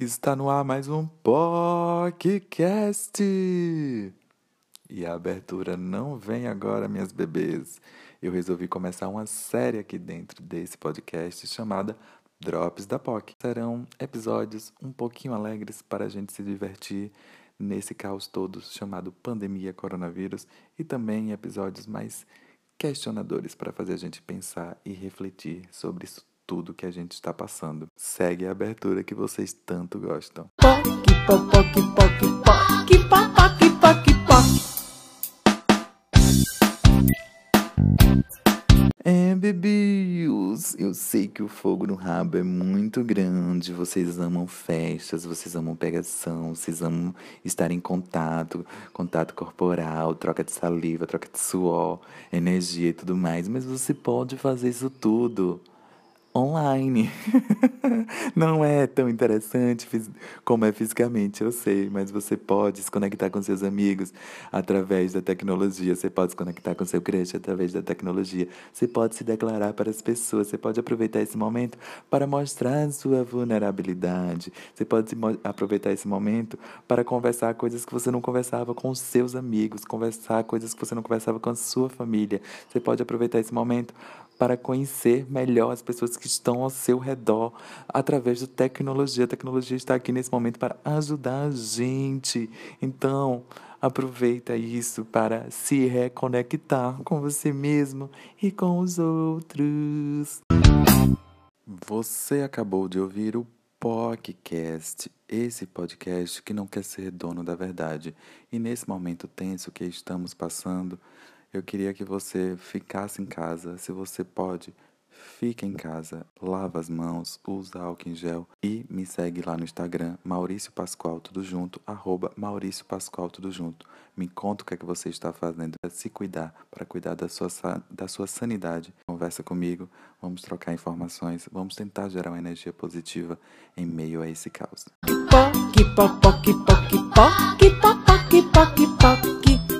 Está no ar mais um podcast. E a abertura não vem agora, minhas bebês. Eu resolvi começar uma série aqui dentro desse podcast chamada Drops da POC. Serão episódios um pouquinho alegres para a gente se divertir nesse caos todo chamado pandemia coronavírus e também episódios mais questionadores para fazer a gente pensar e refletir sobre isso tudo que a gente está passando. Segue a abertura que vocês tanto gostam. É, bebios, eu sei que o fogo no rabo é muito grande. Vocês amam festas, vocês amam pegação, vocês amam estar em contato, contato corporal, troca de saliva, troca de suor, energia e tudo mais. Mas você pode fazer isso tudo online. Não é tão interessante como é fisicamente, eu sei, mas você pode se conectar com seus amigos através da tecnologia, você pode se conectar com seu crush através da tecnologia, você pode se declarar para as pessoas, você pode aproveitar esse momento para mostrar sua vulnerabilidade, você pode aproveitar esse momento para conversar coisas que você não conversava com seus amigos, conversar coisas que você não conversava com a sua família, você pode aproveitar esse momento para conhecer melhor as pessoas que estão ao seu redor através da tecnologia. A tecnologia está aqui nesse momento para ajudar a gente. Então, aproveita isso para se reconectar com você mesmo e com os outros. Você acabou de ouvir o podcast, esse podcast que não quer ser dono da verdade. E nesse momento tenso que estamos passando, eu queria que você ficasse em casa. Se você pode, fica em casa, lava as mãos, usa álcool em gel e me segue lá no Instagram, Maurício Pascoal, tudo junto, arroba Maurício Pascoal, tudo junto. Me conta o que é que você está fazendo para se cuidar, para cuidar da sua, da sua sanidade. Conversa comigo, vamos trocar informações, vamos tentar gerar uma energia positiva em meio a esse caos. Que pó, que pó, pó, que pó, que pó, que pó, pó, que pó, que pó.